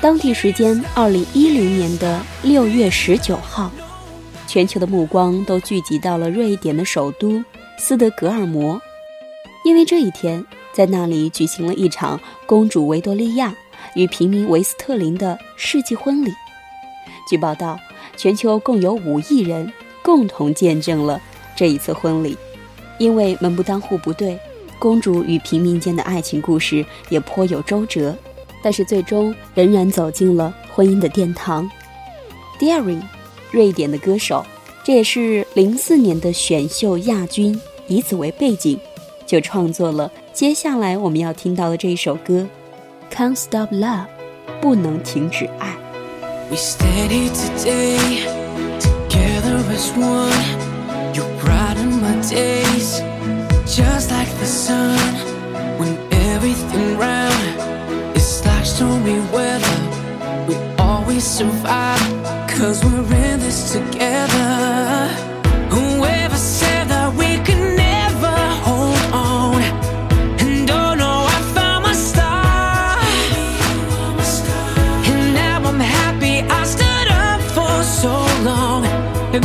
当地时间二零一零年的六月十九号，全球的目光都聚集到了瑞典的首都斯德哥尔摩，因为这一天在那里举行了一场公主维多利亚与平民维斯特林的世纪婚礼。据报道，全球共有五亿人共同见证了这一次婚礼。因为门不当户不对，公主与平民间的爱情故事也颇有周折，但是最终仍然走进了婚姻的殿堂。Darin，瑞典的歌手，这也是零四年的选秀亚军，以此为背景，就创作了接下来我们要听到的这一首歌《Can't Stop Love》，不能停止爱。We Stayed Today together as one. You brighten my day. Survive, cause we're in this together. Whoever said that we could never hold on. And oh no, I found my star. And now I'm happy I stood up for so long. And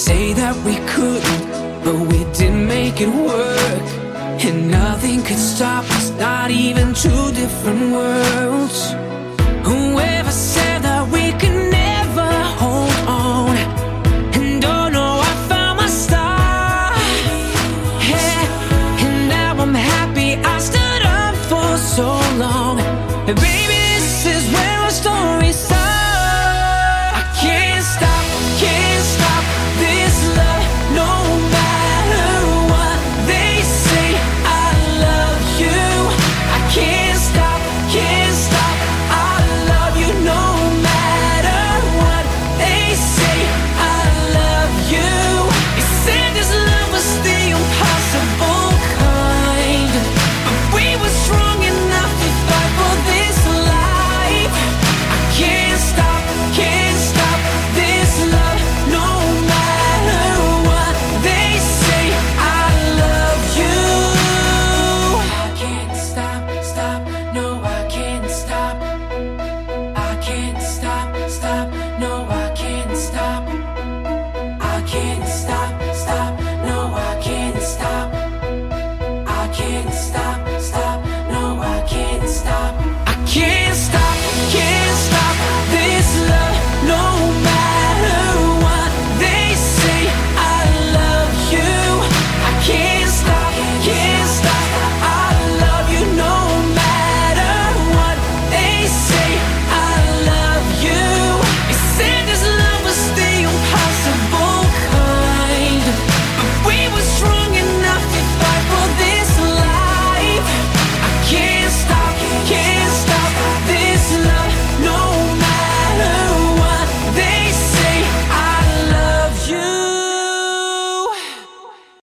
say that we couldn't, but we didn't make it work. And nothing could stop us, not even two different worlds.